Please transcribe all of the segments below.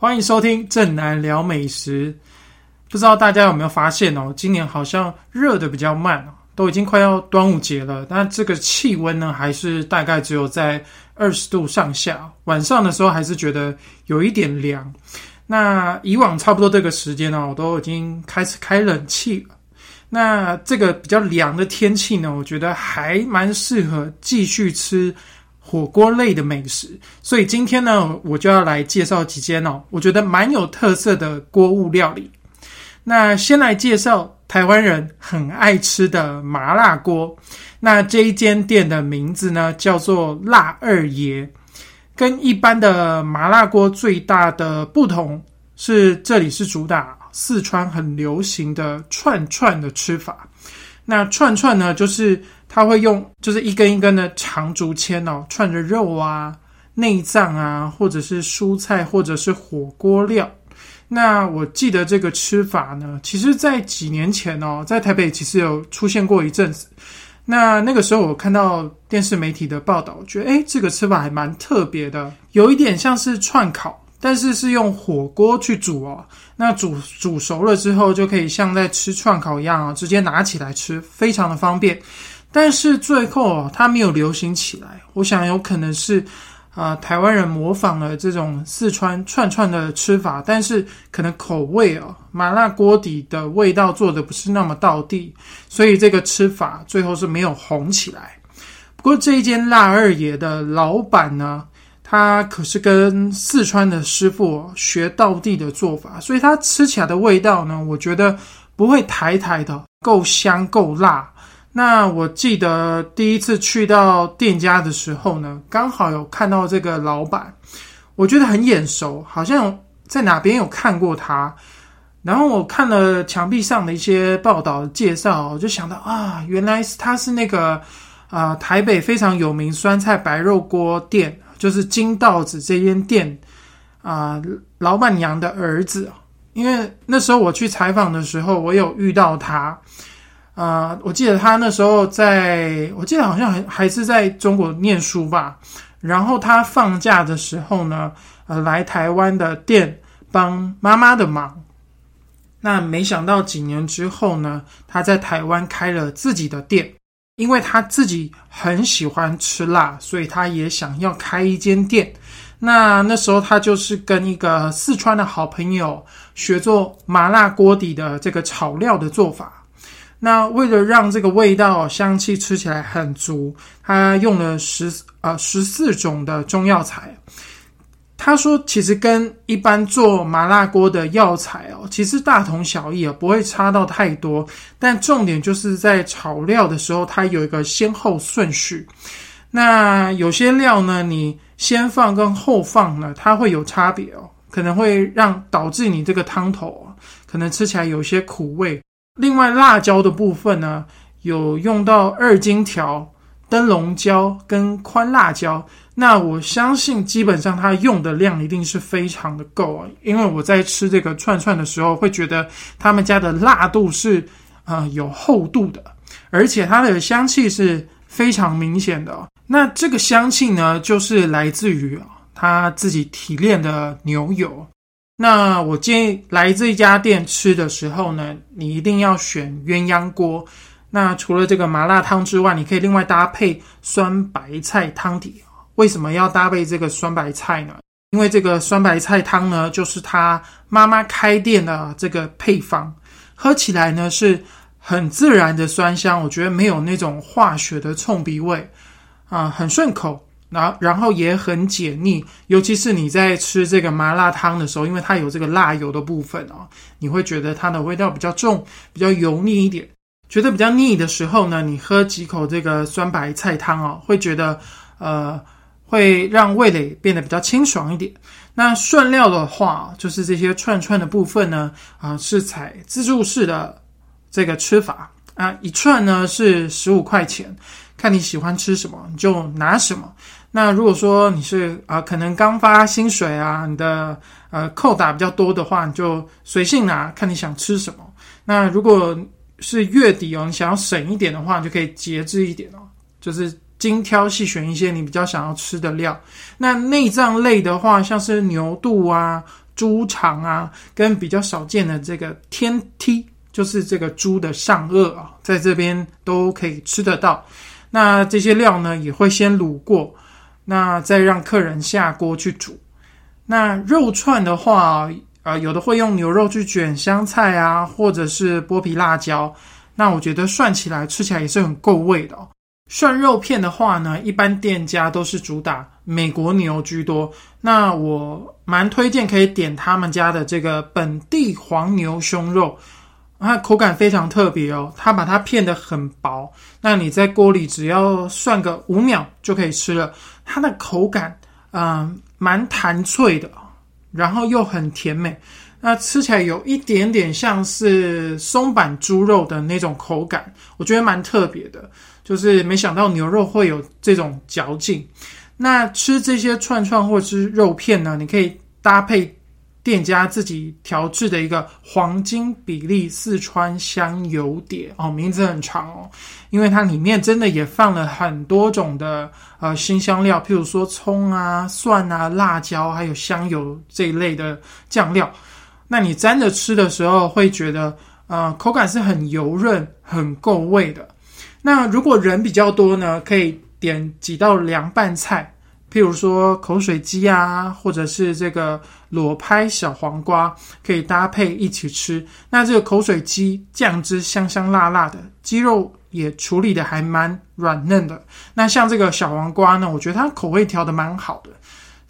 欢迎收听正南聊美食。不知道大家有没有发现哦，今年好像热的比较慢，都已经快要端午节了，但这个气温呢，还是大概只有在二十度上下。晚上的时候还是觉得有一点凉。那以往差不多这个时间呢，我都已经开始开冷气了。那这个比较凉的天气呢，我觉得还蛮适合继续吃火锅类的美食。所以今天呢，我就要来介绍几间哦，我觉得蛮有特色的锅物料理。那先来介绍台湾人很爱吃的麻辣锅。那这一间店的名字呢，叫做辣二爷。跟一般的麻辣锅最大的不同是，这里是主打四川很流行的串串的吃法。那串串呢，就是它会用就是一根一根的长竹签哦，串着肉啊、内脏啊，或者是蔬菜，或者是火锅料。那我记得这个吃法呢，其实在几年前哦，在台北其实有出现过一阵子。那那个时候我看到电视媒体的报道，觉得诶这个吃法还蛮特别的，有一点像是串烤，但是是用火锅去煮哦。那煮煮熟了之后，就可以像在吃串烤一样啊，直接拿起来吃，非常的方便。但是最后它没有流行起来，我想有可能是。啊，台湾人模仿了这种四川串串的吃法，但是可能口味哦，麻辣锅底的味道做的不是那么到地，所以这个吃法最后是没有红起来。不过这一间辣二爷的老板呢，他可是跟四川的师傅学道地的做法，所以他吃起来的味道呢，我觉得不会台台的，够香够辣。那我记得第一次去到店家的时候呢，刚好有看到这个老板，我觉得很眼熟，好像在哪边有看过他。然后我看了墙壁上的一些报道介绍，我就想到啊，原来是他是那个啊台北非常有名酸菜白肉锅店，就是金道子这间店啊老板娘的儿子。因为那时候我去采访的时候，我有遇到他。啊，我记得他那时候在，我记得好像还还是在中国念书吧。然后他放假的时候呢，呃，来台湾的店帮妈妈的忙。那没想到几年之后呢，他在台湾开了自己的店，因为他自己很喜欢吃辣，所以他也想要开一间店。那那时候他就是跟一个四川的好朋友学做麻辣锅底的这个炒料的做法。那为了让这个味道香气吃起来很足，他用了十呃十四种的中药材。他说，其实跟一般做麻辣锅的药材哦，其实大同小异啊，不会差到太多。但重点就是在炒料的时候，它有一个先后顺序。那有些料呢，你先放跟后放呢，它会有差别哦，可能会让导致你这个汤头可能吃起来有些苦味。另外，辣椒的部分呢，有用到二荆条、灯笼椒跟宽辣椒。那我相信，基本上它用的量一定是非常的够啊。因为我在吃这个串串的时候，会觉得他们家的辣度是啊有厚度的，而且它的香气是非常明显的。那这个香气呢，就是来自于啊他自己提炼的牛油。那我建议来这家店吃的时候呢，你一定要选鸳鸯锅。那除了这个麻辣汤之外，你可以另外搭配酸白菜汤底。为什么要搭配这个酸白菜呢？因为这个酸白菜汤呢，就是他妈妈开店的这个配方，喝起来呢是很自然的酸香，我觉得没有那种化学的冲鼻味啊，很顺口。然然后也很解腻，尤其是你在吃这个麻辣汤的时候，因为它有这个辣油的部分哦，你会觉得它的味道比较重，比较油腻一点。觉得比较腻的时候呢，你喝几口这个酸白菜汤哦，会觉得呃会让味蕾变得比较清爽一点。那涮料的话，就是这些串串的部分呢，啊是采自助式的这个吃法啊，一串呢是十五块钱。看你喜欢吃什么，你就拿什么。那如果说你是啊，可能刚发薪水啊，你的呃扣打比较多的话，你就随性拿，看你想吃什么。那如果是月底哦，你想要省一点的话，你就可以节制一点哦，就是精挑细选一些你比较想要吃的料。那内脏类的话，像是牛肚啊、猪肠啊，跟比较少见的这个天梯，就是这个猪的上颚啊，在这边都可以吃得到。那这些料呢，也会先卤过，那再让客人下锅去煮。那肉串的话，啊，有的会用牛肉去卷香菜啊，或者是剥皮辣椒。那我觉得涮起来吃起来也是很够味的。涮肉片的话呢，一般店家都是主打美国牛居多。那我蛮推荐可以点他们家的这个本地黄牛胸肉。它口感非常特别哦，它把它片得很薄，那你在锅里只要涮个五秒就可以吃了。它的口感，嗯，蛮弹脆的，然后又很甜美，那吃起来有一点点像是松板猪肉的那种口感，我觉得蛮特别的，就是没想到牛肉会有这种嚼劲。那吃这些串串或者是肉片呢，你可以搭配。店家自己调制的一个黄金比例四川香油碟哦，名字很长哦，因为它里面真的也放了很多种的呃新香料，譬如说葱啊、蒜啊、辣椒，还有香油这一类的酱料。那你沾着吃的时候，会觉得呃口感是很油润、很够味的。那如果人比较多呢，可以点几道凉拌菜。譬如说口水鸡啊，或者是这个裸拍小黄瓜，可以搭配一起吃。那这个口水鸡酱汁香香辣辣的，鸡肉也处理的还蛮软嫩的。那像这个小黄瓜呢，我觉得它口味调的蛮好的。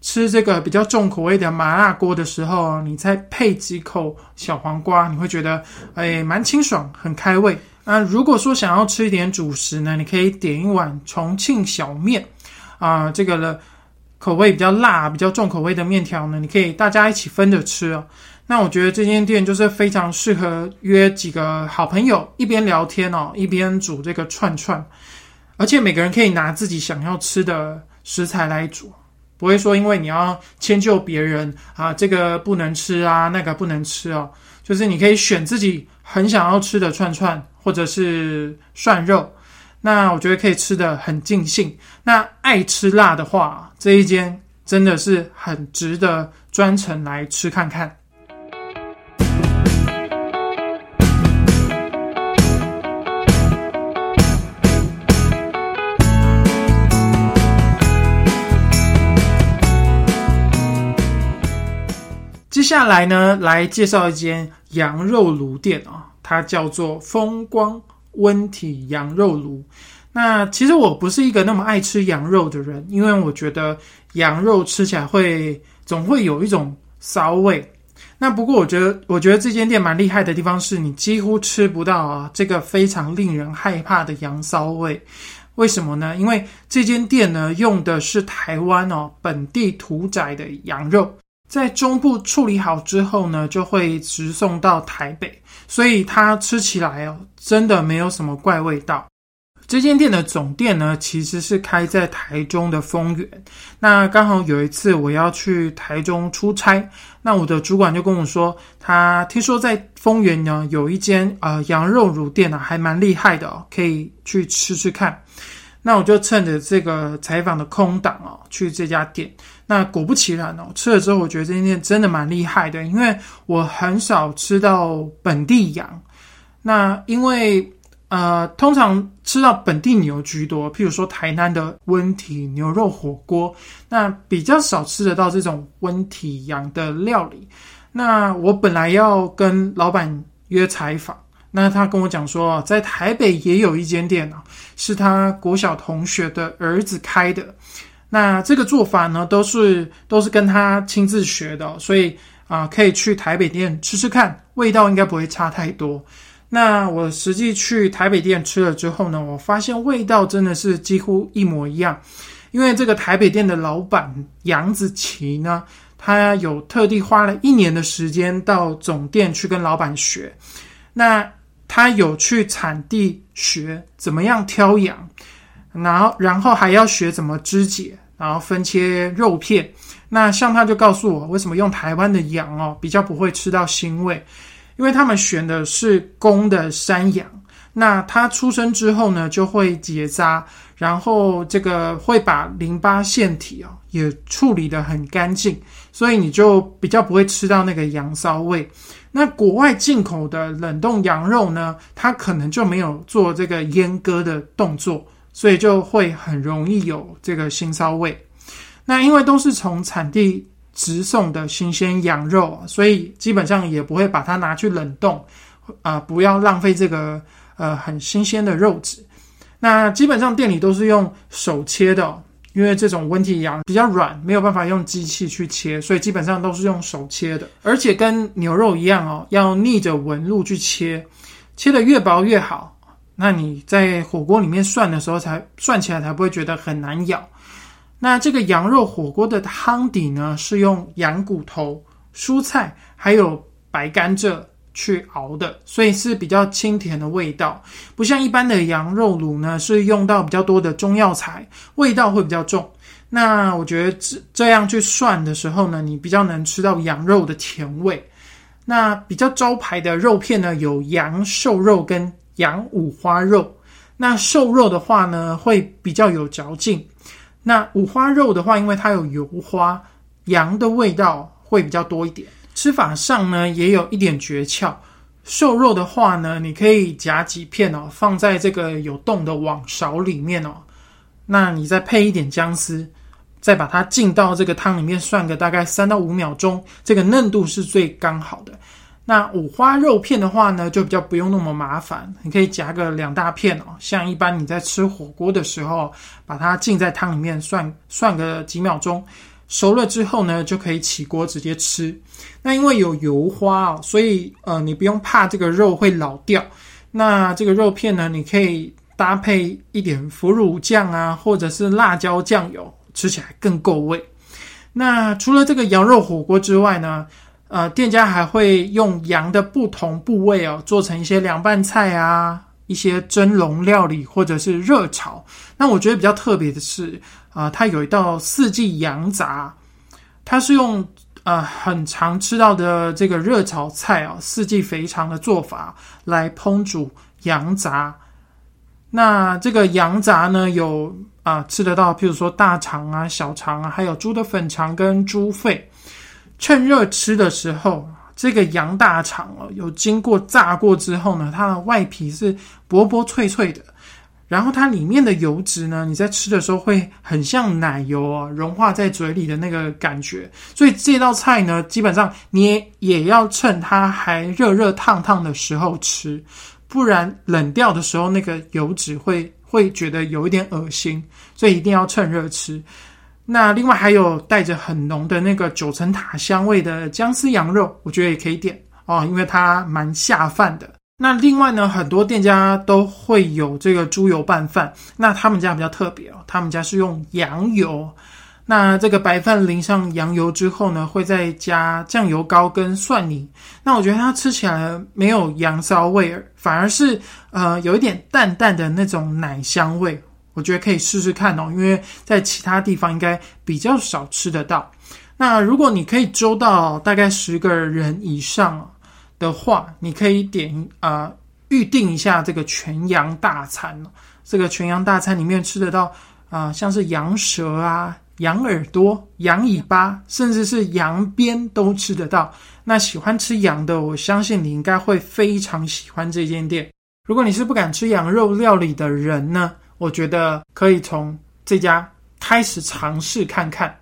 吃这个比较重口味的麻辣锅的时候，你再配几口小黄瓜，你会觉得哎蛮清爽，很开胃。那如果说想要吃一点主食呢，你可以点一碗重庆小面。啊，这个呢，口味比较辣、比较重口味的面条呢，你可以大家一起分着吃哦。那我觉得这间店就是非常适合约几个好朋友一边聊天哦，一边煮这个串串，而且每个人可以拿自己想要吃的食材来煮，不会说因为你要迁就别人啊，这个不能吃啊，那个不能吃哦，就是你可以选自己很想要吃的串串或者是涮肉。那我觉得可以吃的很尽兴。那爱吃辣的话，这一间真的是很值得专程来吃看看。接下来呢，来介绍一间羊肉炉店啊，它叫做风光。温体羊肉炉，那其实我不是一个那么爱吃羊肉的人，因为我觉得羊肉吃起来会总会有一种骚味。那不过我觉得，我觉得这间店蛮厉害的地方是你几乎吃不到啊这个非常令人害怕的羊骚味。为什么呢？因为这间店呢用的是台湾哦本地屠宰的羊肉。在中部处理好之后呢，就会直送到台北，所以它吃起来哦，真的没有什么怪味道。这间店的总店呢，其实是开在台中的丰原。那刚好有一次我要去台中出差，那我的主管就跟我说，他听说在丰原呢有一间呃羊肉乳店啊，还蛮厉害的哦，可以去吃吃看。那我就趁着这个采访的空档哦，去这家店。那果不其然哦，吃了之后，我觉得这间店真的蛮厉害的，因为我很少吃到本地羊。那因为呃，通常吃到本地牛居多，譬如说台南的温体牛肉火锅，那比较少吃得到这种温体羊的料理。那我本来要跟老板约采访，那他跟我讲说，在台北也有一间店啊，是他国小同学的儿子开的。那这个做法呢，都是都是跟他亲自学的，所以啊，可以去台北店吃吃看，味道应该不会差太多。那我实际去台北店吃了之后呢，我发现味道真的是几乎一模一样。因为这个台北店的老板杨子琪呢，他有特地花了一年的时间到总店去跟老板学。那他有去产地学怎么样挑羊。然后，然后还要学怎么肢解，然后分切肉片。那像他就告诉我，为什么用台湾的羊哦，比较不会吃到腥味，因为他们选的是公的山羊。那它出生之后呢，就会结扎，然后这个会把淋巴腺体啊也处理的很干净，所以你就比较不会吃到那个羊骚味。那国外进口的冷冻羊肉呢，它可能就没有做这个阉割的动作，所以就会很容易有这个腥骚味。那因为都是从产地直送的新鲜羊肉，所以基本上也不会把它拿去冷冻，啊，不要浪费这个呃很新鲜的肉质。那基本上店里都是用手切的。因为这种温体羊比较软，没有办法用机器去切，所以基本上都是用手切的。而且跟牛肉一样哦，要逆着纹路去切，切的越薄越好。那你在火锅里面涮的时候，才涮起来才不会觉得很难咬。那这个羊肉火锅的汤底呢，是用羊骨头、蔬菜还有白甘蔗。去熬的，所以是比较清甜的味道，不像一般的羊肉卤呢，是用到比较多的中药材，味道会比较重。那我觉得这这样去涮的时候呢，你比较能吃到羊肉的甜味。那比较招牌的肉片呢，有羊瘦肉跟羊五花肉。那瘦肉的话呢，会比较有嚼劲。那五花肉的话，因为它有油花，羊的味道会比较多一点。吃法上呢，也有一点诀窍。瘦肉的话呢，你可以夹几片哦，放在这个有洞的网勺里面哦。那你再配一点姜丝，再把它浸到这个汤里面涮个大概三到五秒钟，这个嫩度是最刚好的。那五花肉片的话呢，就比较不用那么麻烦，你可以夹个两大片哦。像一般你在吃火锅的时候，把它浸在汤里面涮涮个几秒钟。熟了之后呢，就可以起锅直接吃。那因为有油花哦，所以呃，你不用怕这个肉会老掉。那这个肉片呢，你可以搭配一点腐乳酱啊，或者是辣椒酱油，吃起来更够味。那除了这个羊肉火锅之外呢，呃，店家还会用羊的不同部位哦，做成一些凉拌菜啊。一些蒸笼料理或者是热炒，那我觉得比较特别的是，啊，它有一道四季羊杂，它是用呃很常吃到的这个热炒菜啊，四季肥肠的做法来烹煮羊杂。那这个羊杂呢，有啊吃得到，譬如说大肠啊、小肠啊，还有猪的粉肠跟猪肺，趁热吃的时候。这个羊大肠哦，有经过炸过之后呢，它的外皮是薄薄脆脆的，然后它里面的油脂呢，你在吃的时候会很像奶油啊，融化在嘴里的那个感觉。所以这道菜呢，基本上你也也要趁它还热热烫烫的时候吃，不然冷掉的时候那个油脂会会觉得有一点恶心，所以一定要趁热吃。那另外还有带着很浓的那个九层塔香味的姜丝羊肉，我觉得也可以点哦，因为它蛮下饭的。那另外呢，很多店家都会有这个猪油拌饭，那他们家比较特别哦，他们家是用羊油。那这个白饭淋上羊油之后呢，会再加酱油膏跟蒜泥。那我觉得它吃起来没有羊骚味儿，反而是呃有一点淡淡的那种奶香味。我觉得可以试试看哦，因为在其他地方应该比较少吃得到。那如果你可以周到大概十个人以上的话，你可以点啊预定一下这个全羊大餐这个全羊大餐里面吃得到啊，像是羊舌啊、羊耳朵、羊尾巴，甚至是羊鞭都吃得到。那喜欢吃羊的，我相信你应该会非常喜欢这间店。如果你是不敢吃羊肉料理的人呢？我觉得可以从这家开始尝试看看。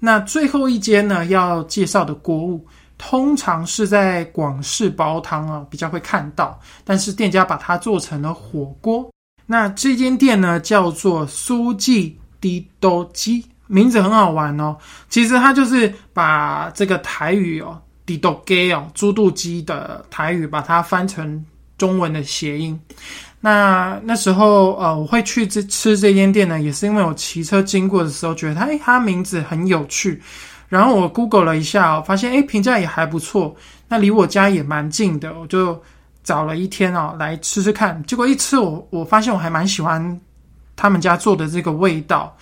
那最后一间呢，要介绍的锅物，通常是在广式煲汤啊比较会看到，但是店家把它做成了火锅。那这间店呢，叫做苏记滴多鸡。名字很好玩哦，其实它就是把这个台语哦 d i d o g 哦，猪肚鸡的台语，把它翻成中文的谐音。那那时候呃，我会去这吃这间店呢，也是因为我骑车经过的时候觉得它，哎，它名字很有趣。然后我 Google 了一下，发现哎，评价也还不错。那离我家也蛮近的，我就找了一天哦来吃吃看。结果一吃，我我发现我还蛮喜欢他们家做的这个味道。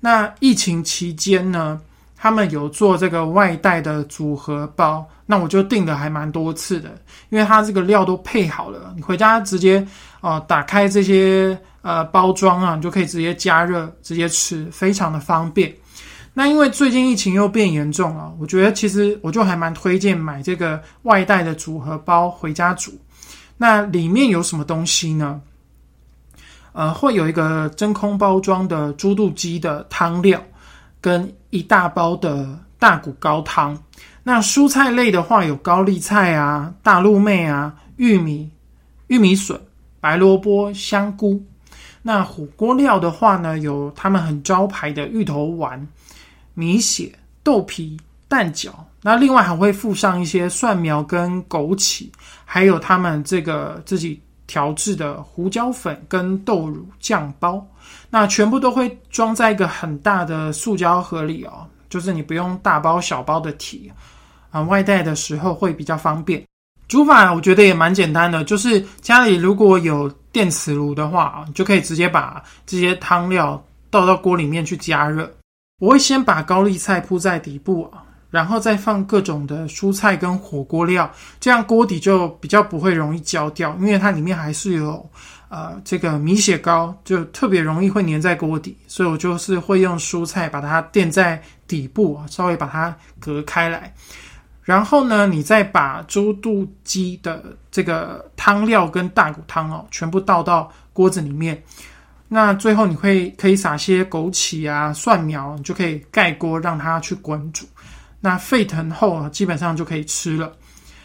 那疫情期间呢，他们有做这个外带的组合包，那我就订的还蛮多次的，因为它这个料都配好了，你回家直接哦打开这些呃包装啊，你就可以直接加热直接吃，非常的方便。那因为最近疫情又变严重了，我觉得其实我就还蛮推荐买这个外带的组合包回家煮。那里面有什么东西呢？呃，会有一个真空包装的猪肚鸡的汤料，跟一大包的大骨高汤。那蔬菜类的话，有高丽菜啊、大陆妹啊、玉米、玉米笋、白萝卜、香菇。那火锅料的话呢，有他们很招牌的芋头丸。米血、豆皮、蛋饺，那另外还会附上一些蒜苗跟枸杞，还有他们这个自己调制的胡椒粉跟豆乳酱包，那全部都会装在一个很大的塑胶盒里哦，就是你不用大包小包的提啊，外带的时候会比较方便。煮法我觉得也蛮简单的，就是家里如果有电磁炉的话啊，就可以直接把这些汤料倒到锅里面去加热。我会先把高丽菜铺在底部啊，然后再放各种的蔬菜跟火锅料，这样锅底就比较不会容易焦掉，因为它里面还是有呃这个米血糕，就特别容易会粘在锅底，所以我就是会用蔬菜把它垫在底部，稍微把它隔开来，然后呢，你再把猪肚鸡的这个汤料跟大骨汤哦，全部倒到锅子里面。那最后你会可以撒些枸杞啊、蒜苗，你就可以盖锅让它去滚煮。那沸腾后基本上就可以吃了。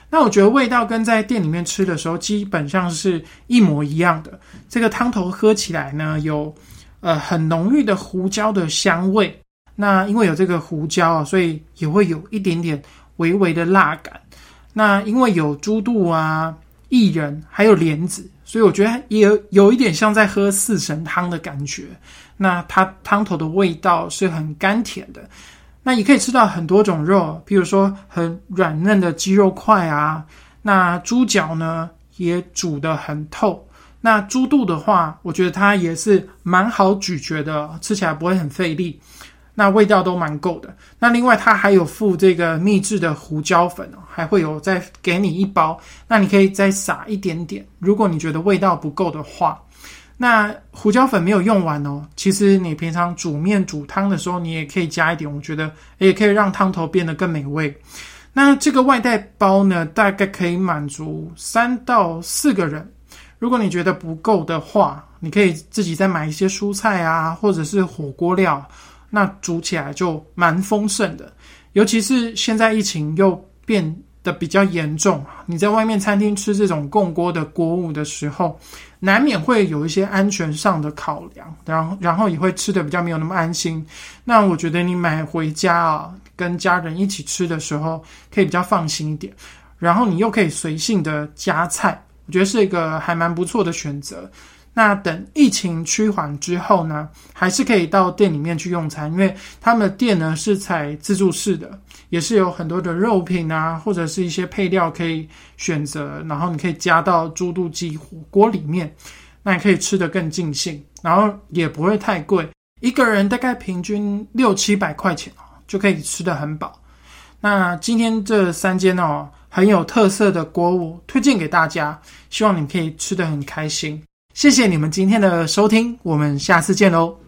那我觉得味道跟在店里面吃的时候基本上是一模一样的。这个汤头喝起来呢，有呃很浓郁的胡椒的香味。那因为有这个胡椒啊，所以也会有一点点微微的辣感。那因为有猪肚啊、薏仁还有莲子。所以我觉得也有有一点像在喝四神汤的感觉。那它汤头的味道是很甘甜的。那也可以吃到很多种肉，比如说很软嫩的鸡肉块啊。那猪脚呢也煮得很透。那猪肚的话，我觉得它也是蛮好咀嚼的，吃起来不会很费力。那味道都蛮够的。那另外它还有附这个秘制的胡椒粉哦，还会有再给你一包。那你可以再撒一点点，如果你觉得味道不够的话。那胡椒粉没有用完哦，其实你平常煮面煮汤的时候，你也可以加一点，我觉得也可以让汤头变得更美味。那这个外带包呢，大概可以满足三到四个人。如果你觉得不够的话，你可以自己再买一些蔬菜啊，或者是火锅料。那煮起来就蛮丰盛的，尤其是现在疫情又变的比较严重，你在外面餐厅吃这种共锅的锅物的时候，难免会有一些安全上的考量，然后然后也会吃的比较没有那么安心。那我觉得你买回家啊，跟家人一起吃的时候，可以比较放心一点，然后你又可以随性的夹菜，我觉得是一个还蛮不错的选择。那等疫情趋缓之后呢，还是可以到店里面去用餐，因为他们的店呢是采自助式的，也是有很多的肉品啊，或者是一些配料可以选择，然后你可以加到猪肚鸡火锅里面，那你可以吃得更尽兴，然后也不会太贵，一个人大概平均六七百块钱就可以吃得很饱。那今天这三间哦很有特色的锅物推荐给大家，希望你们可以吃得很开心。谢谢你们今天的收听，我们下次见喽。